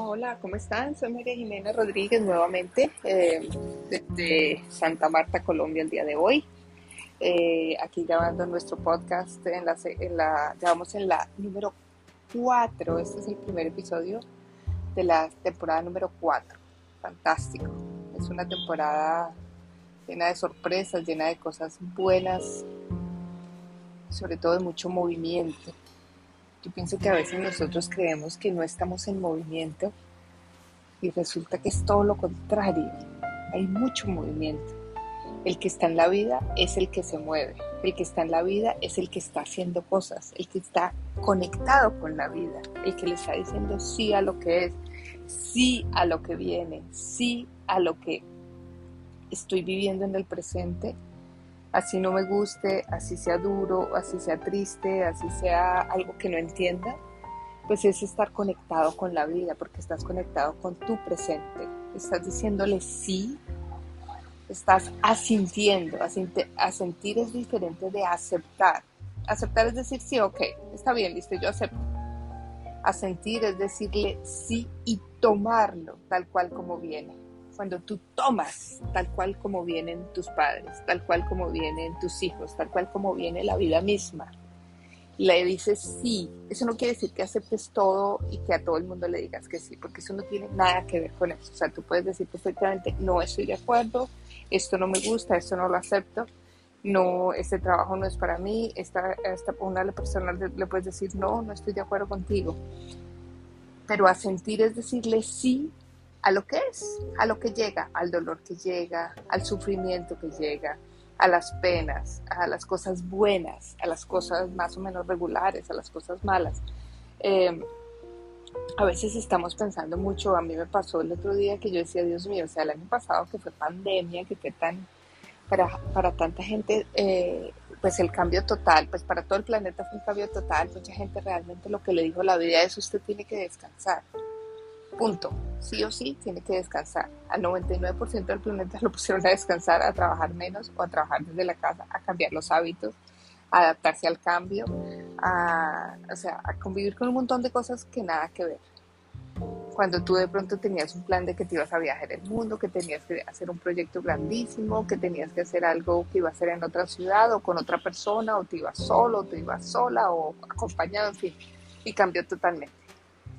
Hola, ¿cómo están? Soy María Jimena Rodríguez nuevamente eh, desde Santa Marta, Colombia, el día de hoy. Eh, aquí grabando nuestro podcast, en la, en la, ya vamos en la número 4, este es el primer episodio de la temporada número 4. Fantástico, es una temporada llena de sorpresas, llena de cosas buenas, sobre todo de mucho movimiento. Yo pienso que a veces nosotros creemos que no estamos en movimiento y resulta que es todo lo contrario. Hay mucho movimiento. El que está en la vida es el que se mueve. El que está en la vida es el que está haciendo cosas. El que está conectado con la vida. El que le está diciendo sí a lo que es, sí a lo que viene, sí a lo que estoy viviendo en el presente así no me guste, así sea duro, así sea triste, así sea algo que no entienda, pues es estar conectado con la vida, porque estás conectado con tu presente, estás diciéndole sí, estás asintiendo, asentir es diferente de aceptar. Aceptar es decir sí, ok, está bien, listo, yo acepto. Asentir es decirle sí y tomarlo tal cual como viene cuando tú tomas tal cual como vienen tus padres, tal cual como vienen tus hijos, tal cual como viene la vida misma. Le dices sí, eso no quiere decir que aceptes todo y que a todo el mundo le digas que sí, porque eso no tiene nada que ver con eso. O sea, tú puedes decir perfectamente, no estoy de acuerdo, esto no me gusta, esto no lo acepto, no, este trabajo no es para mí, esta, esta una persona le, le puedes decir, no, no estoy de acuerdo contigo. Pero asentir es decirle sí a lo que es, a lo que llega, al dolor que llega, al sufrimiento que llega, a las penas, a las cosas buenas, a las cosas más o menos regulares, a las cosas malas. Em, a veces estamos pensando mucho, a mí me pasó el otro día que yo decía, Dios mío, o sea, el año pasado que fue pandemia, que fue tan, para, para tanta gente, eh, pues el cambio total, pues para todo el planeta fue un cambio total, mucha gente realmente lo que le dijo la vida es usted tiene que descansar Punto. Sí o sí tiene que descansar. Al 99% del planeta lo pusieron a descansar, a trabajar menos o a trabajar desde la casa, a cambiar los hábitos, a adaptarse al cambio, a, o sea, a convivir con un montón de cosas que nada que ver. Cuando tú de pronto tenías un plan de que te ibas a viajar el mundo, que tenías que hacer un proyecto grandísimo, que tenías que hacer algo que iba a hacer en otra ciudad o con otra persona, o te ibas solo, o te ibas sola o acompañado, en fin, y cambió totalmente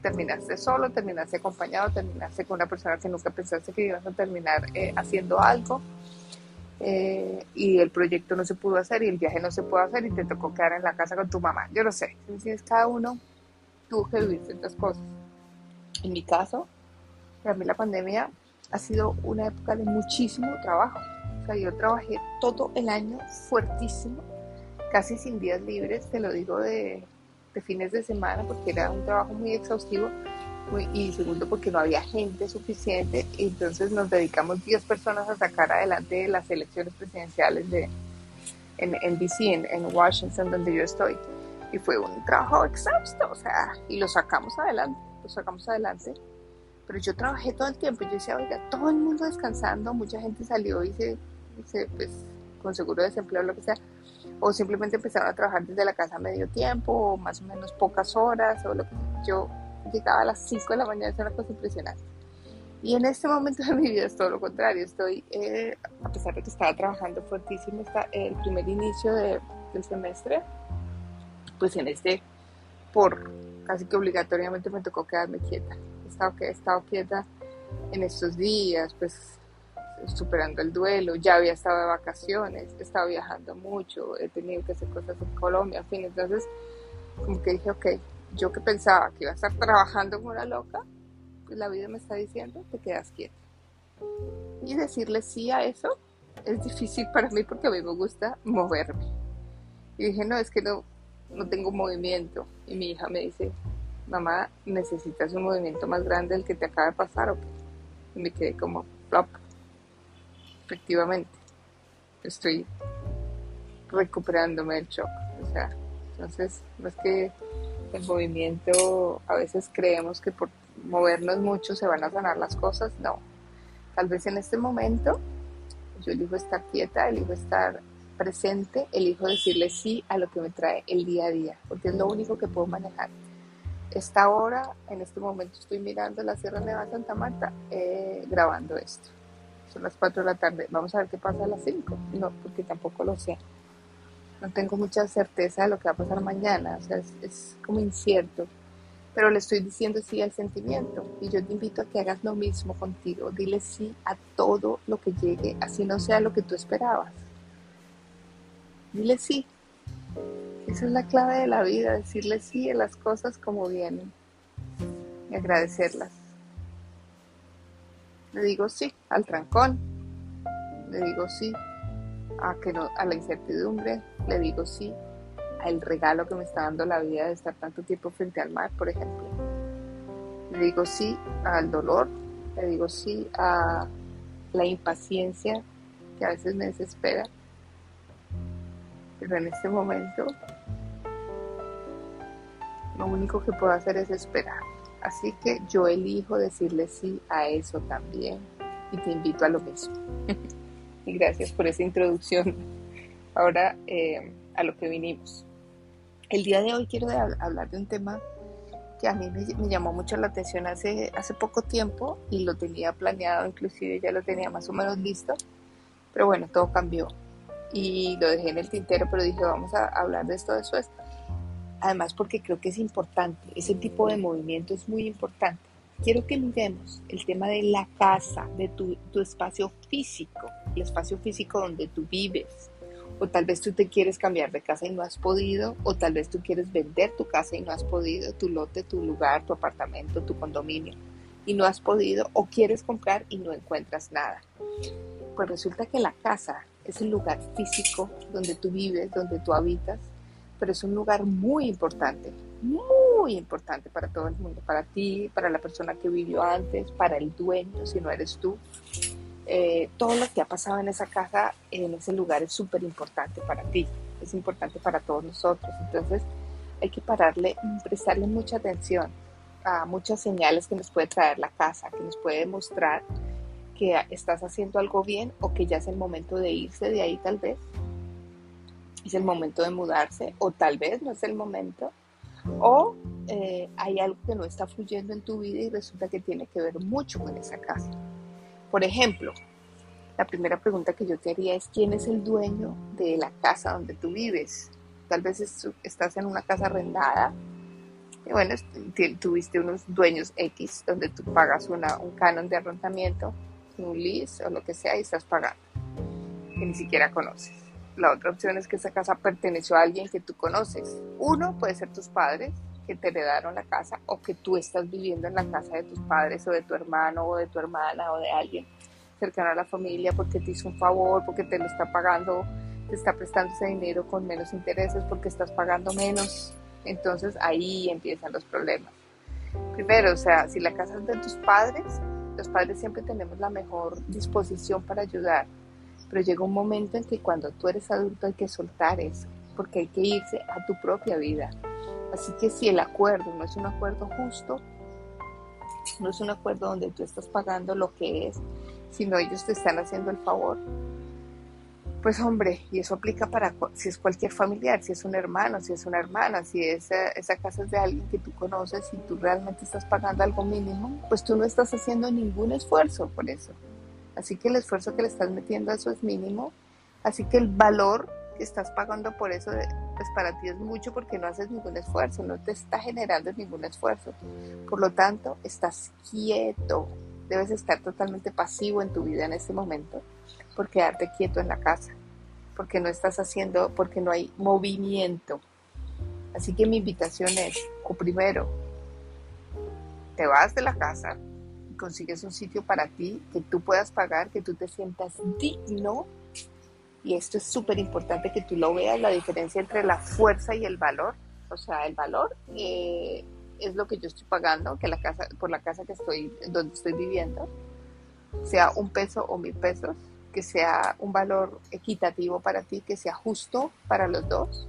terminaste solo, terminaste acompañado, terminaste con una persona que nunca pensaste que ibas a terminar eh, haciendo algo eh, y el proyecto no se pudo hacer y el viaje no se pudo hacer y te tocó quedar en la casa con tu mamá. Yo no sé, es cada uno tuvo que vivir ciertas cosas. En mi caso, para mí la pandemia ha sido una época de muchísimo trabajo. O sea, yo trabajé todo el año fuertísimo, casi sin días libres, te lo digo de de fines de semana porque era un trabajo muy exhaustivo y segundo porque no había gente suficiente y entonces nos dedicamos 10 personas a sacar adelante las elecciones presidenciales de, en, en DC, en, Washington, donde yo estoy. Y fue un trabajo exhausto, o sea, y lo sacamos adelante, lo sacamos adelante. Pero yo trabajé todo el tiempo y yo decía, oiga, todo el mundo descansando, mucha gente salió y se, se pues, con seguro de desempleo, lo que sea o simplemente empezaron a trabajar desde la casa a medio tiempo o más o menos pocas horas o lo que yo llegaba a las 5 de la mañana, es una cosa impresionante. Y en este momento de mi vida es todo lo contrario, estoy, eh, a pesar de que estaba trabajando fuertísimo está el primer inicio de, del semestre, pues en este, por casi que obligatoriamente me tocó quedarme quieta. He estado, he estado quieta en estos días, pues superando el duelo, ya había estado de vacaciones, he estado viajando mucho, he tenido que hacer cosas en Colombia, en fin, entonces como que dije, ok, yo que pensaba que iba a estar trabajando como una loca, pues la vida me está diciendo, te quedas quieta. Y decirle sí a eso es difícil para mí porque a mí me gusta moverme. Y dije, no, es que no, no tengo movimiento. Y mi hija me dice, mamá, necesitas un movimiento más grande del que te acaba de pasar. Y me quedé como, plop efectivamente, estoy recuperándome del shock. O sea, entonces, no es que el movimiento, a veces creemos que por movernos mucho se van a sanar las cosas, no. Tal vez en este momento yo elijo estar quieta, elijo estar presente, elijo decirle sí a lo que me trae el día a día, porque es lo único que puedo manejar. esta hora, en este momento estoy mirando la Sierra Nevada Santa Marta eh, grabando esto. Son las 4 de la tarde. Vamos a ver qué pasa a las 5. No, porque tampoco lo sé. No tengo mucha certeza de lo que va a pasar mañana. O sea, es, es como incierto. Pero le estoy diciendo sí al sentimiento. Y yo te invito a que hagas lo mismo contigo. Dile sí a todo lo que llegue, así no sea lo que tú esperabas. Dile sí. Esa es la clave de la vida, decirle sí a las cosas como vienen y agradecerlas. Le digo sí al trancón, le digo sí a, que no, a la incertidumbre, le digo sí al regalo que me está dando la vida de estar tanto tiempo frente al mar, por ejemplo. Le digo sí al dolor, le digo sí a la impaciencia que a veces me desespera. Pero en este momento lo único que puedo hacer es esperar. Así que yo elijo decirle sí a eso también y te invito a lo mismo. y gracias por esa introducción. Ahora eh, a lo que vinimos. El día de hoy quiero hablar de un tema que a mí me, me, llamó mucho la atención hace, hace poco tiempo y lo tenía planeado, inclusive ya lo tenía más o menos listo, pero bueno, todo cambió y lo dejé en el tintero, pero dije vamos a hablar de esto después además porque creo que es importante, ese tipo de movimiento es muy importante. Quiero que miremos el tema de la casa, de tu, espacio físico, el espacio físico donde tú vives. O tal vez tú te quieres cambiar de casa y no has podido, o tal vez tú quieres vender tu casa y no has podido, tu lote, tu lugar, tu apartamento, tu condominio, y no has podido, o quieres comprar y no encuentras nada. Pues resulta que la casa es el lugar físico donde tú vives, donde tú habitas, pero es un lugar muy importante, muy importante para todo el mundo, para ti, para la persona que vivió antes, para el dueño, si no eres tú. Eh, todo lo que ha pasado en esa casa, en ese lugar, es súper importante para ti, es importante para todos nosotros. Entonces, hay que pararle, prestarle mucha atención a muchas señales que nos puede traer la casa, que nos puede mostrar que estás haciendo algo bien o que ya es el momento de irse de ahí tal vez es el momento de mudarse o tal vez no es el momento o eh, hay algo que no está fluyendo en tu vida y resulta que tiene que ver mucho con esa casa. Por ejemplo, la primera pregunta que yo te haría es quién es el dueño de la casa donde tú vives. Tal vez estás en una casa arrendada y bueno, tuviste unos dueños X donde tú pagas una, un canon de arrendamiento, un lease o lo que sea y estás pagando, que ni siquiera conoces la otra opción es que esa casa perteneció a alguien que tú conoces. Uno puede ser tus padres que te heredaron la casa o que tú estás viviendo en la casa de tus padres o de tu hermano o de tu hermana o de alguien cercano a la familia porque te hizo un favor, porque te lo está pagando, te está prestando ese dinero con menos intereses porque estás pagando menos. Entonces ahí empiezan los problemas. Primero, o sea, si la casa es de tus padres, los padres siempre tenemos la mejor disposición para ayudar pero llega un momento en que cuando tú eres adulto hay que soltar eso, porque hay que irse a tu propia vida. Así que si el acuerdo no es un acuerdo justo, no es un acuerdo donde tú estás pagando lo que es, sino ellos te están haciendo el favor, pues hombre, y eso aplica para si es cualquier familiar, si es un hermano, si es una hermana, si esa, esa casa es de alguien que tú conoces y tú realmente estás pagando algo mínimo, pues tú no estás haciendo ningún esfuerzo por eso. Así que el esfuerzo que le estás metiendo a eso es mínimo. Así que el valor que estás pagando por eso, pues para ti es mucho porque no haces ningún esfuerzo, no te está generando ningún esfuerzo. Por lo tanto, estás quieto. Debes estar totalmente pasivo en tu vida en este momento por quedarte quieto en la casa, porque no estás haciendo, porque no hay movimiento. Así que mi invitación es, primero, te vas de la casa, consigues un sitio para ti que tú puedas pagar, que tú te sientas digno. Y esto es súper importante que tú lo veas, la diferencia entre la fuerza y el valor. O sea, el valor eh, es lo que yo estoy pagando, que la casa, por la casa que estoy, donde estoy viviendo, sea un peso o mil pesos, que sea un valor equitativo para ti, que sea justo para los dos.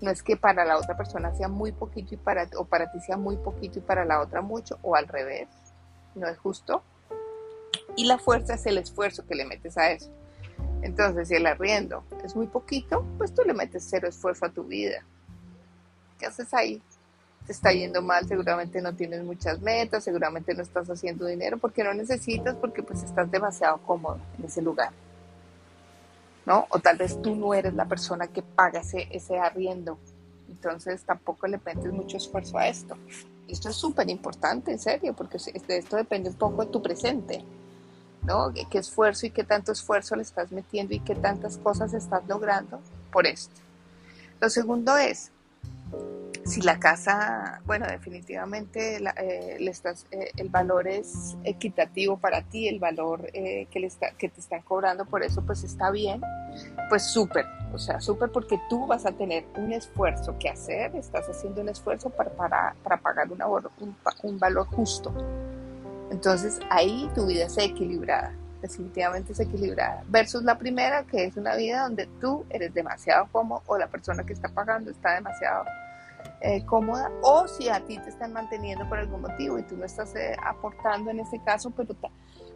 No es que para la otra persona sea muy poquito y para, o para ti sea muy poquito y para la otra mucho, o al revés no es justo. Y la fuerza es el esfuerzo que le metes a eso. Entonces, si el arriendo es muy poquito, pues tú le metes cero esfuerzo a tu vida. ¿Qué haces ahí? te está yendo mal, seguramente no tienes muchas metas, seguramente no estás haciendo dinero porque no necesitas, porque pues estás demasiado cómodo en ese lugar. ¿No? O tal vez tú no eres la persona que paga ese, ese arriendo. Entonces tampoco le metes mucho esfuerzo a esto. Esto es súper importante, en serio, porque de esto depende un poco de tu presente. ¿no? ¿Qué esfuerzo y qué tanto esfuerzo le estás metiendo y qué tantas cosas estás logrando por esto? Lo segundo es, si la casa, bueno, definitivamente eh, eh, el valor es equitativo para ti, el valor eh, que, te están cobrando por eso, pues está bien, pues súper, o sea, súper porque tú vas a tener un esfuerzo que hacer, estás haciendo un esfuerzo para, pagar un, un, un valor justo. Entonces ahí tu vida es equilibrada, definitivamente es equilibrada, versus la primera que es una vida donde tú eres demasiado cómodo o la persona que está pagando está demasiado eh, cómoda o si a ti te están manteniendo por algún motivo y tú no estás eh, aportando en ese caso, pero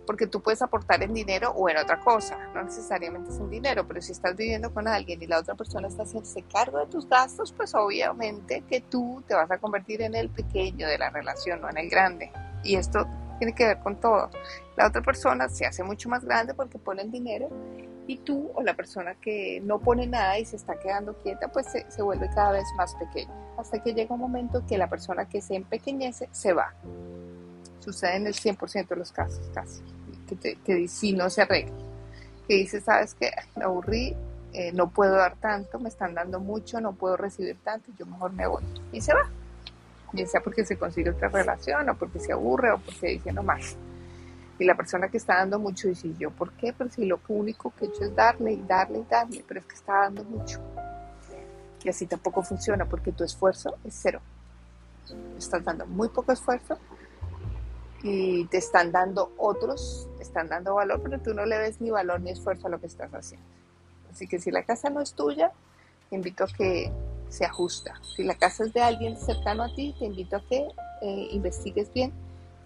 porque tú puedes aportar en dinero o en otra cosa, no necesariamente es en dinero, pero si estás viviendo con alguien y la otra persona está haciéndose cargo de tus gastos, pues obviamente que tú te vas a convertir en el pequeño de la relación, no en el grande. Y esto tiene que ver con todo. La otra persona se hace mucho más grande porque pone el dinero y tú o la persona que no pone nada y se está quedando quieta, pues se, vuelve cada vez más pequeña, hasta que llega un momento que la persona que se empequeñece se va. Sucede en el 100% de los casos, casi, que, que si no se arregla, que dice, sabes que me aburrí, eh, no puedo dar tanto, me están dando mucho, no puedo recibir tanto, yo mejor me voy y se va. Ya sea porque se consigue otra relación o porque se aburre o porque dice no más. Y la persona que está dando mucho dice, ¿yo por qué? Pero si lo único que he hecho es darle y darle y darle, pero es que está dando mucho. Y así tampoco funciona porque tu esfuerzo es cero. Estás dando muy poco esfuerzo y te están dando otros, te están dando valor, pero tú no le ves ni valor ni esfuerzo a lo que estás haciendo. Así que si la casa no es tuya, te invito a que se ajusta. Si la casa es de alguien cercano a ti, te invito a que eh, investigues bien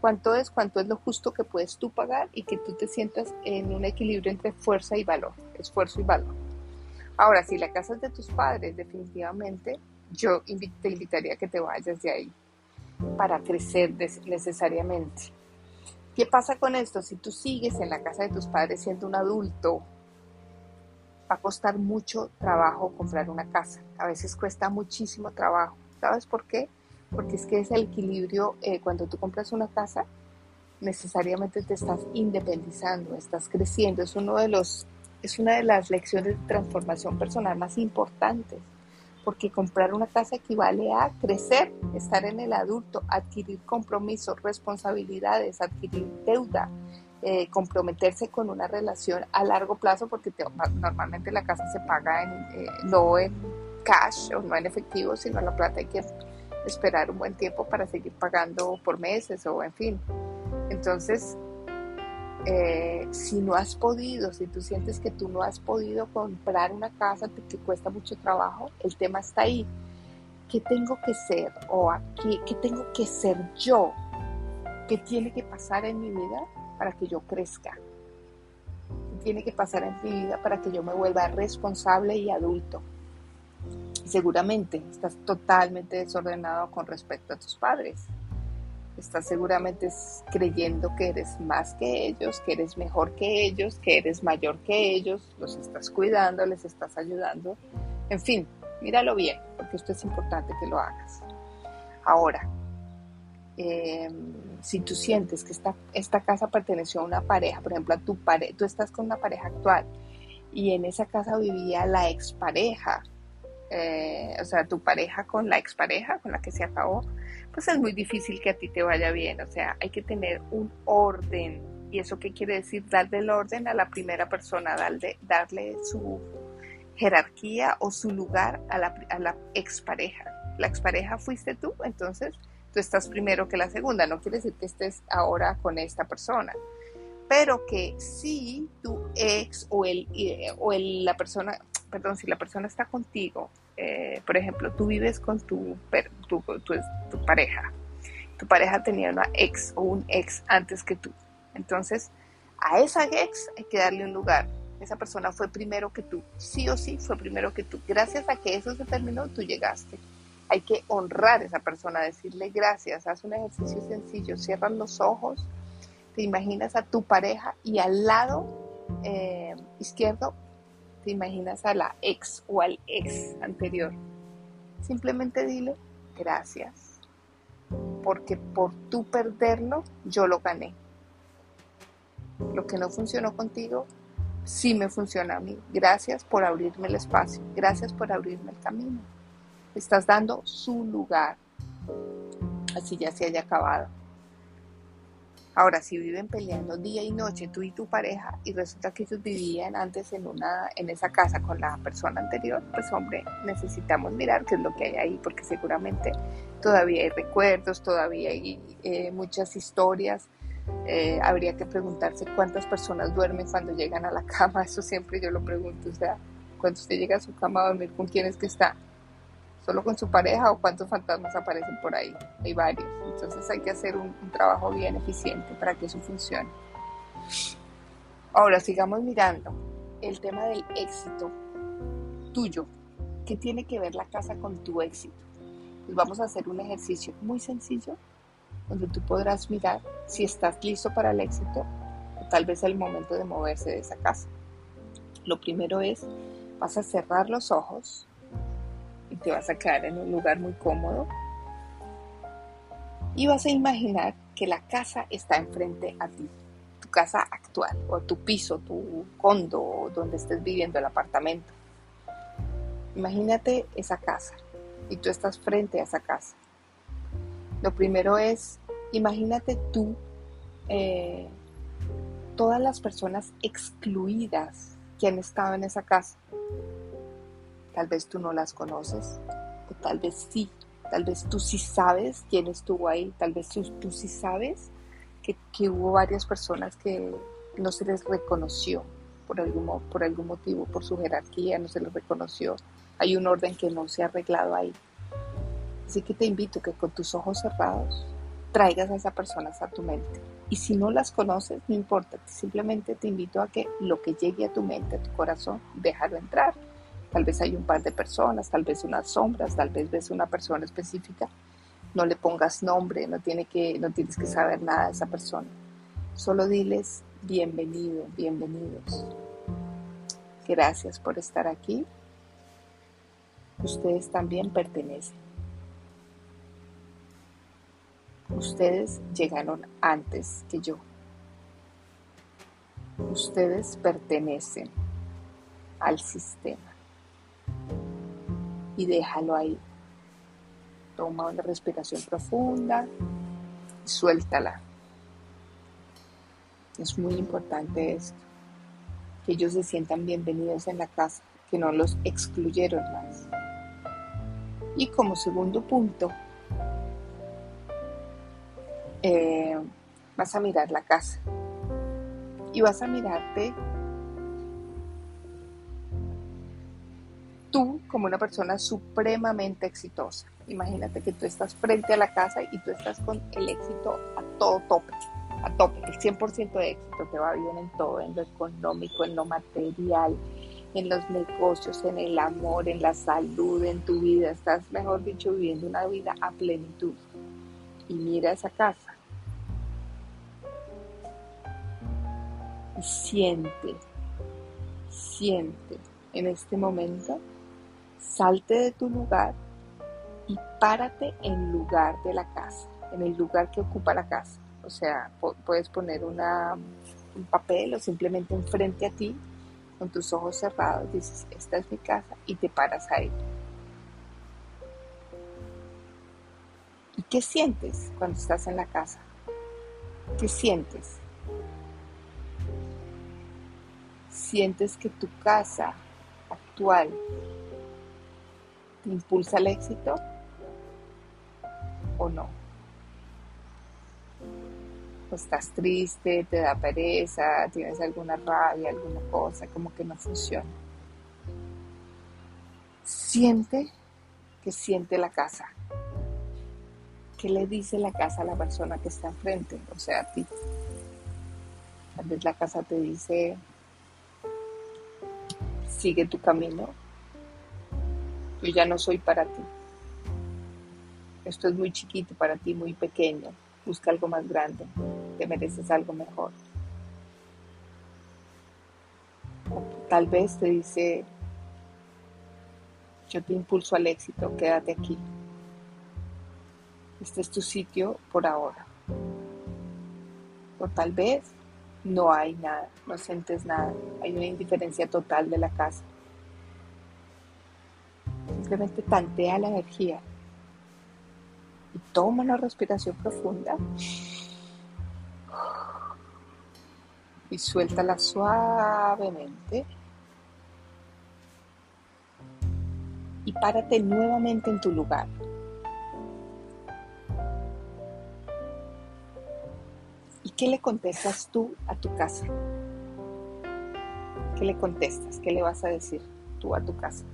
cuánto es, cuánto es lo justo que puedes tú pagar y que tú te sientas en un equilibrio entre fuerza y valor, esfuerzo y valor. Ahora, si la casa es de tus padres, definitivamente yo te invitaría a que te vayas de ahí para crecer necesariamente. ¿Qué pasa con esto? Si tú sigues en la casa de tus padres siendo un adulto, va a costar mucho trabajo comprar una casa. A veces cuesta muchísimo trabajo. ¿Sabes por qué? Porque es que es el equilibrio, eh, cuando tú compras una casa, necesariamente te estás independizando, estás creciendo, es, uno de los, es una de las lecciones de transformación personal más importantes, porque comprar una casa equivale a crecer, estar en el adulto, adquirir compromisos, responsabilidades, adquirir deuda, eh, comprometerse con una relación a largo plazo, porque normalmente la casa se paga en, eh, no en cash o no en efectivo, sino en la plata hay que esperar un buen tiempo para seguir pagando por meses o en fin. Entonces, eh, si no has podido, si tú sientes que tú no has podido comprar una casa que cuesta mucho trabajo, el tema está ahí. ¿Qué tengo que ser? ¿O qué tengo que ser yo? ¿Qué tiene que pasar en mi vida para que yo crezca? ¿Qué tiene que pasar en mi vida para que yo me vuelva responsable y adulto? Seguramente estás totalmente desordenado con respecto a tus padres. Estás seguramente creyendo que eres más que ellos, que eres mejor que ellos, que eres mayor que ellos, los estás cuidando, les estás ayudando. En fin, míralo bien, porque esto es importante que lo hagas. Ahora, em, si tú sientes que esta, esta casa perteneció a una pareja, por ejemplo, a tu pareja, tú estás con una pareja actual y en esa casa vivía la expareja, eh, o sea, tu pareja con la expareja con la que se acabó, pues es muy difícil que a ti te vaya bien. O sea, hay que tener un orden. ¿Y eso qué quiere decir? Darle el orden a la primera persona, darle, darle su jerarquía o su lugar a la, a la expareja. La expareja fuiste tú, entonces tú estás primero que la segunda. No quiere decir que estés ahora con esta persona pero que si tu ex o el, o el, la persona, perdón, si la persona está contigo, eh, por ejemplo, tú vives con tu, tu, tu, pareja, tu pareja tenía una ex o un ex antes que tú, entonces a esa ex hay que darle un lugar. Esa persona fue primero que tú, sí o sí fue primero que tú. Gracias a que eso se terminó, tú llegaste. hay que honrar a esa persona, decirle gracias, haz un ejercicio sencillo, cierras los ojos, te imaginas a tu pareja y al lado eh, izquierdo te imaginas a la ex o al ex anterior. Simplemente dile gracias, porque por tú perderlo, yo lo gané. Lo que no funcionó contigo, sí me funciona a mí. Gracias por abrirme el espacio, gracias por abrirme el camino. Estás dando su lugar, así ya se haya acabado. Ahora, si viven peleando día y noche tú y tu pareja y resulta que ellos vivían antes en una en esa casa con la persona anterior, pues hombre, necesitamos mirar qué es lo que hay ahí porque seguramente todavía hay recuerdos, todavía hay eh, muchas historias. Eh, habría que preguntarse cuántas personas duermen cuando llegan a la cama, eso siempre yo lo pregunto, o sea, cuando usted llega a su cama a dormir, ¿con quién es que está? Solo con su pareja o cuántos fantasmas aparecen por ahí. Hay varios. Entonces hay que hacer un, trabajo bien eficiente para que eso funcione. Ahora sigamos mirando el tema del éxito tuyo. ¿Qué tiene que ver la casa con tu éxito? Pues vamos a hacer un ejercicio muy sencillo donde tú podrás mirar si estás listo para el éxito o tal vez el momento de moverse de esa casa. Lo primero es, vas a cerrar los ojos te vas a quedar en un lugar muy cómodo. Y vas a imaginar que la casa está enfrente a ti, tu casa actual o tu piso, tu condo, donde estés viviendo el apartamento. Imagínate esa casa y tú estás frente a esa casa. Lo primero es, imagínate tú, eh, todas las personas excluidas que han estado en esa casa Tal vez tú no las conoces, o tal vez sí, tal vez tú sí sabes quién estuvo ahí, tal vez tú, sí sabes que, hubo varias personas que no se les reconoció por algún, por algún motivo, por su jerarquía, no se les reconoció. Hay un orden que no se ha arreglado ahí. Así que te invito que con tus ojos cerrados traigas a esas personas a tu mente. Y si no las conoces, no importa, simplemente te invito a que lo que llegue a tu mente, a tu corazón, déjalo entrar Tal vez hay un par de personas, tal vez unas sombras, tal vez ves una persona específica. No le pongas nombre, no, tiene que, no tienes que saber nada de esa persona. Solo diles bienvenido, bienvenidos. Gracias por estar aquí. Ustedes también pertenecen. Ustedes llegaron antes que yo. Ustedes pertenecen al sistema y déjalo ahí. Toma una respiración profunda y suéltala. Es muy importante esto, que ellos se sientan bienvenidos en la casa, que no los excluyeron más. Y como segundo punto, eh, vas a mirar la casa y vas a mirarte tú como una persona supremamente exitosa. Imagínate que tú estás frente a la casa y tú estás con el éxito a todo tope, a tope, el 100% de éxito, te va bien en todo, en lo económico, en lo material, en los negocios, en el amor, en la salud, en tu vida, estás, mejor dicho, viviendo una vida a plenitud. Y mira esa casa. Y siente, siente en este momento Salte de tu lugar y párate en lugar de la casa, en el lugar que ocupa la casa. O sea, puedes poner una, un papel o simplemente enfrente a ti con tus ojos cerrados, dices, esta es mi casa y te paras ahí. ¿Y qué sientes cuando estás en la casa? ¿Qué sientes? Sientes que tu casa actual impulsa el éxito o no? O estás triste, te da pereza, tienes alguna rabia, alguna cosa, como que no funciona. Siente que siente la casa. ¿Qué le dice la casa a la persona que está enfrente? O sea, a ti. Tal vez la casa te dice, sigue tu camino, yo ya no soy para ti. Esto es muy chiquito para ti, muy pequeño. Busca algo más grande. Te mereces algo mejor. tal vez te dice, yo te impulso al éxito, quédate aquí. Este es tu sitio por ahora. O tal vez no hay nada, no sientes nada, hay una indiferencia total de la casa. Simplemente tantea la energía y toma una respiración profunda y suéltala suavemente. Y párate nuevamente en tu lugar. ¿Y qué le contestas tú a tu casa? ¿Qué le contestas? ¿Qué le vas a decir tú a tu casa?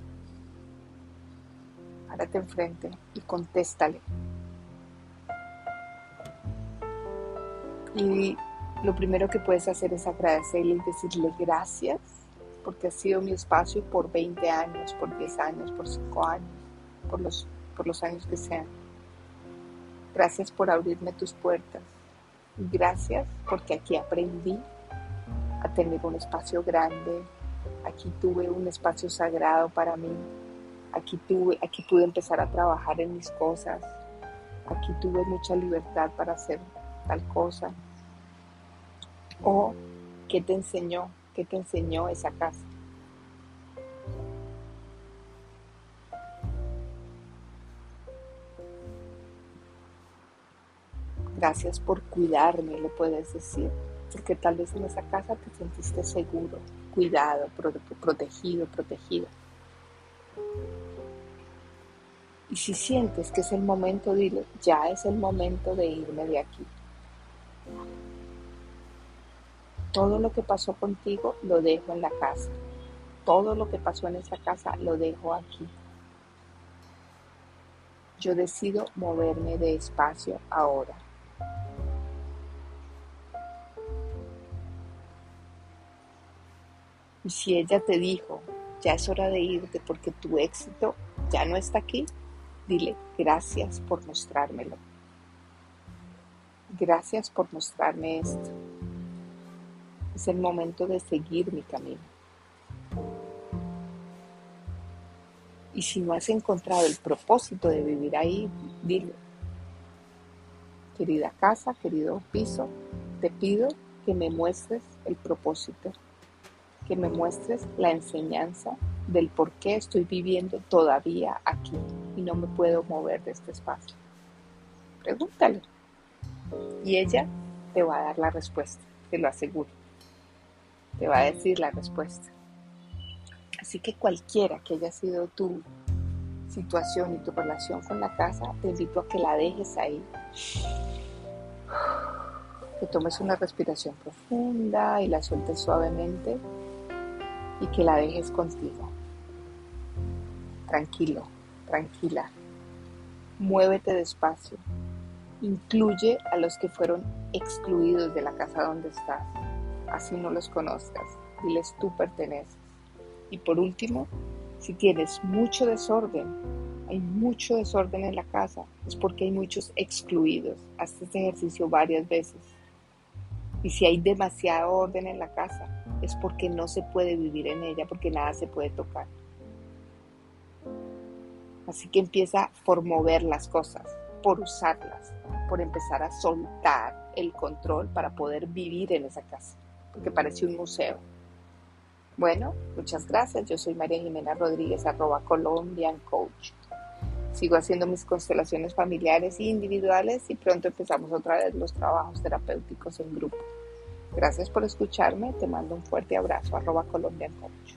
Párate enfrente y contéstale. Y lo primero que puedes hacer es agradecerle y decirle gracias porque ha sido mi espacio por 20 años, por 10 años, por 5 años, por los, por los años que sean. Gracias por abrirme tus puertas. Gracias porque aquí aprendí a tener un espacio grande. Aquí tuve un espacio sagrado para mí. Aquí, tuve, aquí pude empezar a trabajar en mis cosas. Aquí tuve mucha libertad para hacer tal cosa. ¿O qué te enseñó? ¿Qué te enseñó esa casa? Gracias por cuidarme, le puedes decir, porque tal vez en esa casa te sentiste seguro, cuidado, protegido, protegido. Y si sientes que es el momento, dile, ya es el momento de irme de aquí. Todo lo que pasó contigo lo dejo en la casa. Todo lo que pasó en esa casa lo dejo aquí. Yo decido moverme de espacio ahora. Y si ella te dijo, ya es hora de irte porque tu éxito ya no está aquí, dile gracias por mostrármelo. Gracias por mostrarme esto. Es el momento de seguir mi camino. Y si no has encontrado el propósito de vivir ahí, dile, querida casa, querido piso, te pido que me muestres el propósito, que me muestres la enseñanza del por qué estoy viviendo todavía aquí y no me puedo mover de este espacio. Pregúntale. Y ella te va a dar la respuesta, te lo aseguro te va a decir la respuesta. Así que cualquiera que haya sido tu situación y tu relación con la casa, te invito a que la dejes ahí. Que tomes una respiración profunda y la sueltes suavemente y que la dejes contigo. Tranquilo, tranquila. Muévete despacio. Incluye a los que fueron excluidos de la casa donde estás así no los conozcas, diles tú perteneces. Y por último, si tienes mucho desorden, hay mucho desorden en la casa, es porque hay muchos excluidos. Haz este ejercicio varias veces. Y si hay demasiado orden en la casa, es porque no se puede vivir en ella, porque nada se puede tocar. Así que empieza por mover las cosas, por usarlas, por empezar a soltar el control para poder vivir en esa casa, porque parece un museo. Bueno, muchas gracias. Yo soy María Jimena Rodríguez, arroba Colombian Coach. Sigo haciendo mis constelaciones familiares e individuales y pronto empezamos otra vez los trabajos terapéuticos en grupo. Gracias por escucharme. Te mando un fuerte abrazo, arroba Colombian Coach.